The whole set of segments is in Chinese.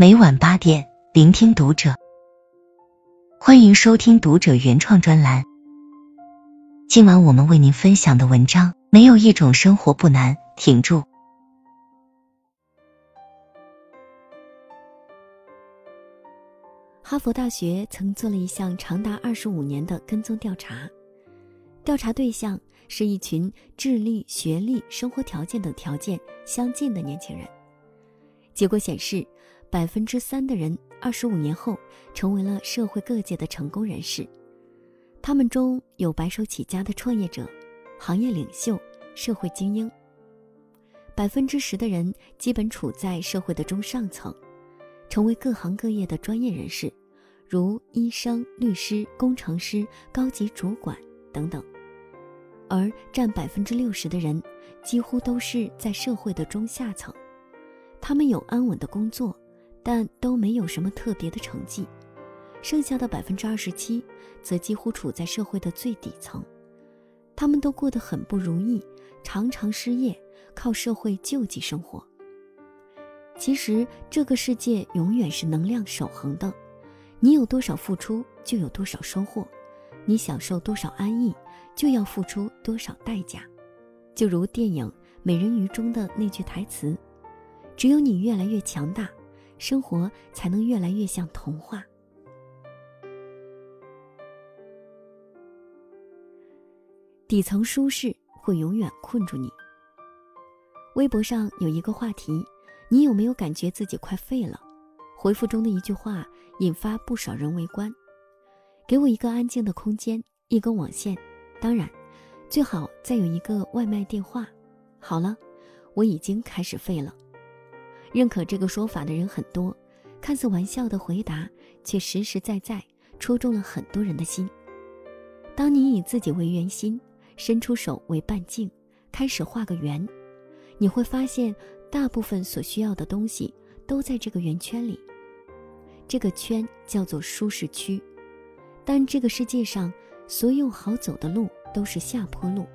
每晚八点，聆听读者。欢迎收听读者原创专栏。今晚我们为您分享的文章：没有一种生活不难，挺住。哈佛大学曾做了一项长达二十五年的跟踪调查，调查对象是一群智力、学历、生活条件等条件相近的年轻人。结果显示。百分之三的人，二十五年后成为了社会各界的成功人士，他们中有白手起家的创业者、行业领袖、社会精英。百分之十的人基本处在社会的中上层，成为各行各业的专业人士，如医生、律师、工程师、高级主管等等。而占百分之六十的人，几乎都是在社会的中下层，他们有安稳的工作。但都没有什么特别的成绩，剩下的百分之二十七则几乎处在社会的最底层，他们都过得很不如意，常常失业，靠社会救济生活。其实这个世界永远是能量守恒的，你有多少付出就有多少收获，你享受多少安逸就要付出多少代价。就如电影《美人鱼》中的那句台词：“只有你越来越强大。”生活才能越来越像童话。底层舒适会永远困住你。微博上有一个话题：你有没有感觉自己快废了？回复中的一句话引发不少人围观。给我一个安静的空间，一根网线，当然，最好再有一个外卖电话。好了，我已经开始废了。认可这个说法的人很多，看似玩笑的回答，却实实在在戳中了很多人的心。当你以自己为圆心，伸出手为半径，开始画个圆，你会发现，大部分所需要的东西都在这个圆圈里。这个圈叫做舒适区。但这个世界上所有好走的路都是下坡路。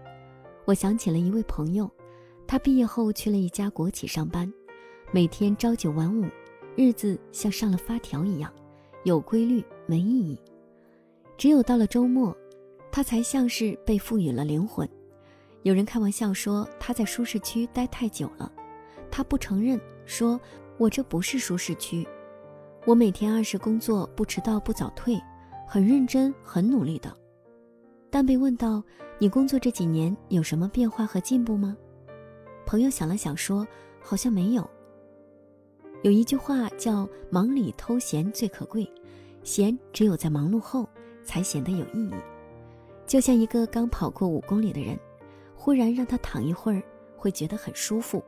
我想起了一位朋友，他毕业后去了一家国企上班。每天朝九晚五，日子像上了发条一样，有规律没意义。只有到了周末，他才像是被赋予了灵魂。有人开玩笑说他在舒适区待太久了，他不承认，说我这不是舒适区，我每天按时工作，不迟到不早退，很认真很努力的。但被问到你工作这几年有什么变化和进步吗？朋友想了想说，好像没有。有一句话叫“忙里偷闲最可贵”，闲只有在忙碌后才显得有意义。就像一个刚跑过五公里的人，忽然让他躺一会儿，会觉得很舒服；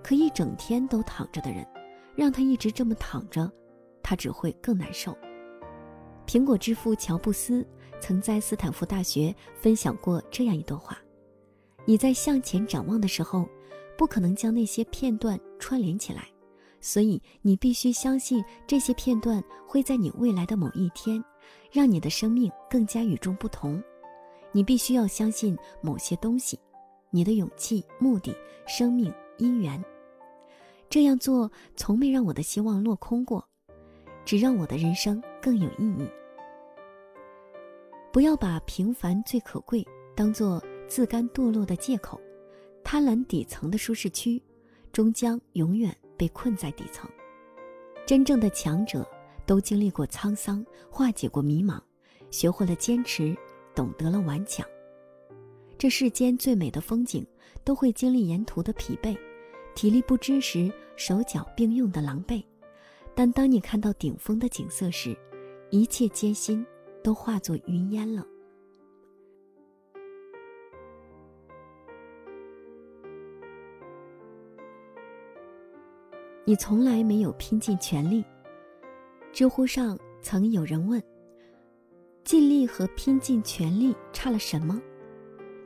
可一整天都躺着的人，让他一直这么躺着，他只会更难受。苹果之父乔布斯曾在斯坦福大学分享过这样一段话：你在向前展望的时候，不可能将那些片段串联起来。所以，你必须相信这些片段会在你未来的某一天，让你的生命更加与众不同。你必须要相信某些东西，你的勇气、目的、生命、因缘。这样做从没让我的希望落空过，只让我的人生更有意义。不要把平凡最可贵当做自甘堕落的借口，贪婪底层的舒适区，终将永远。被困在底层，真正的强者都经历过沧桑，化解过迷茫，学会了坚持，懂得了顽强。这世间最美的风景，都会经历沿途的疲惫，体力不支时，手脚并用的狼狈。但当你看到顶峰的景色时，一切艰辛都化作云烟了。你从来没有拼尽全力。知乎上曾有人问：“尽力和拼尽全力差了什么？”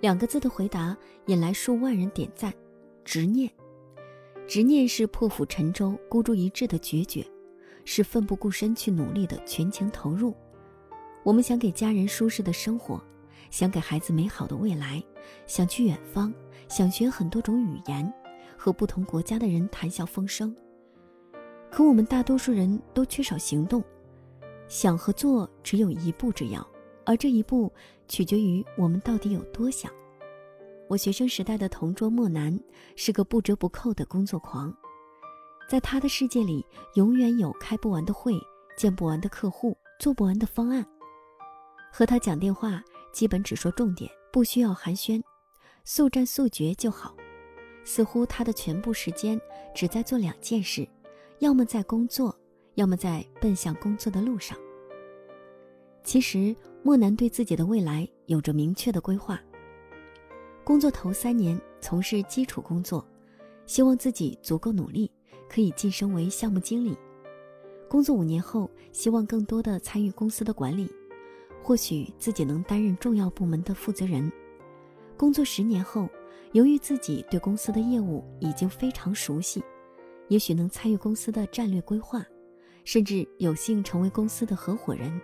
两个字的回答引来数万人点赞：执念。执念是破釜沉舟、孤注一掷的决绝，是奋不顾身去努力的全情投入。我们想给家人舒适的生活，想给孩子美好的未来，想去远方，想学很多种语言，和不同国家的人谈笑风生。可我们大多数人都缺少行动，想和做只有一步之遥，而这一步取决于我们到底有多想。我学生时代的同桌莫南是个不折不扣的工作狂，在他的世界里，永远有开不完的会、见不完的客户、做不完的方案。和他讲电话，基本只说重点，不需要寒暄，速战速决就好。似乎他的全部时间只在做两件事。要么在工作，要么在奔向工作的路上。其实莫南对自己的未来有着明确的规划。工作头三年从事基础工作，希望自己足够努力，可以晋升为项目经理。工作五年后，希望更多的参与公司的管理，或许自己能担任重要部门的负责人。工作十年后，由于自己对公司的业务已经非常熟悉。也许能参与公司的战略规划，甚至有幸成为公司的合伙人。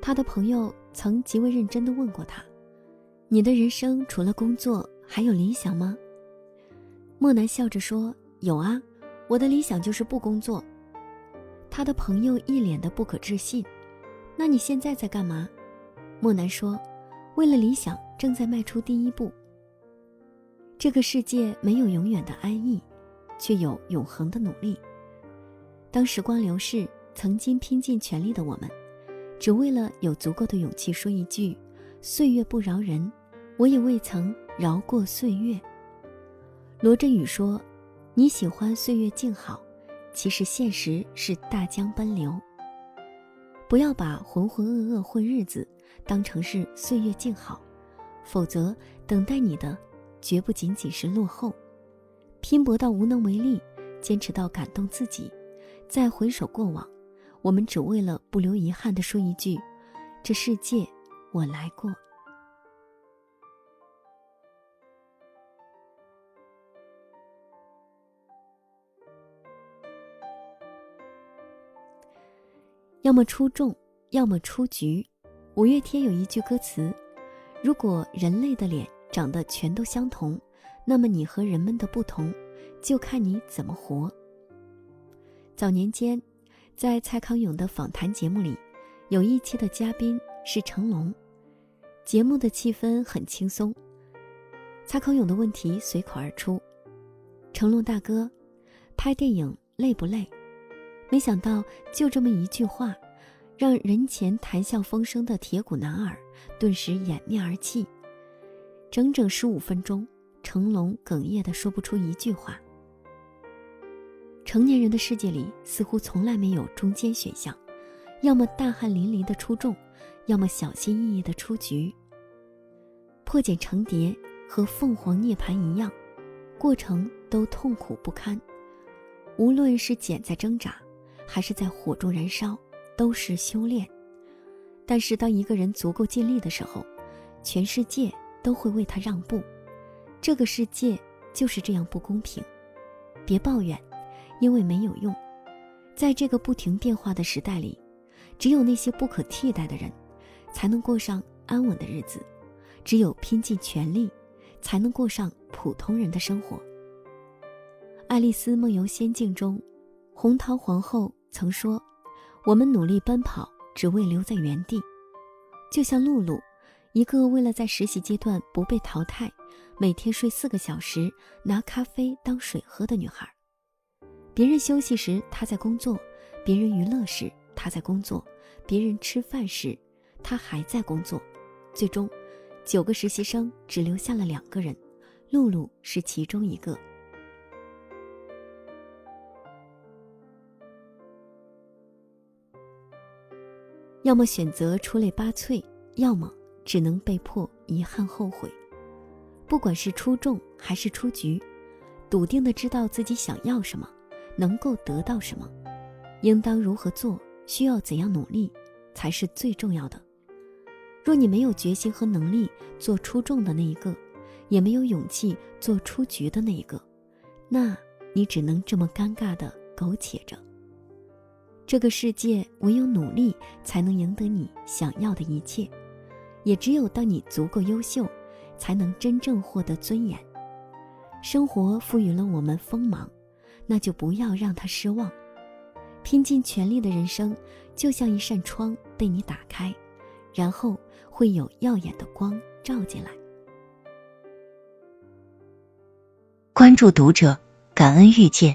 他的朋友曾极为认真地问过他：“你的人生除了工作还有理想吗？”莫南笑着说：“有啊，我的理想就是不工作。”他的朋友一脸的不可置信：“那你现在在干嘛？”莫南说：“为了理想，正在迈出第一步。”这个世界没有永远的安逸。却有永恒的努力。当时光流逝，曾经拼尽全力的我们，只为了有足够的勇气说一句：“岁月不饶人，我也未曾饶过岁月。”罗振宇说：“你喜欢岁月静好，其实现实是大江奔流。不要把浑浑噩噩混日子当成是岁月静好，否则等待你的，绝不仅仅是落后。”拼搏到无能为力，坚持到感动自己，再回首过往，我们只为了不留遗憾地说一句：“这世界，我来过。”要么出众，要么出局。五月天有一句歌词：“如果人类的脸长得全都相同。”那么你和人们的不同，就看你怎么活。早年间，在蔡康永的访谈节目里，有一期的嘉宾是成龙，节目的气氛很轻松。蔡康永的问题随口而出：“成龙大哥，拍电影累不累？”没想到就这么一句话，让人前谈笑风生的铁骨男儿顿时掩面而泣，整整十五分钟。成龙哽咽的说不出一句话。成年人的世界里，似乎从来没有中间选项，要么大汗淋漓的出众，要么小心翼翼的出局。破茧成蝶和凤凰涅槃一样，过程都痛苦不堪。无论是茧在挣扎，还是在火中燃烧，都是修炼。但是，当一个人足够尽力的时候，全世界都会为他让步。这个世界就是这样不公平，别抱怨，因为没有用。在这个不停变化的时代里，只有那些不可替代的人，才能过上安稳的日子；只有拼尽全力，才能过上普通人的生活。《爱丽丝梦游仙境》中，红桃皇后曾说：“我们努力奔跑，只为留在原地。”就像露露。一个为了在实习阶段不被淘汰，每天睡四个小时，拿咖啡当水喝的女孩。别人休息时她在工作，别人娱乐时她在工作，别人吃饭时她还在工作。最终，九个实习生只留下了两个人，露露是其中一个。要么选择出类拔萃，要么。只能被迫遗憾后悔。不管是出众还是出局，笃定的知道自己想要什么，能够得到什么，应当如何做，需要怎样努力，才是最重要的。若你没有决心和能力做出众的那一个，也没有勇气做出局的那一个，那你只能这么尴尬的苟且着。这个世界唯有努力，才能赢得你想要的一切。也只有当你足够优秀，才能真正获得尊严。生活赋予了我们锋芒，那就不要让他失望。拼尽全力的人生，就像一扇窗被你打开，然后会有耀眼的光照进来。关注读者，感恩遇见。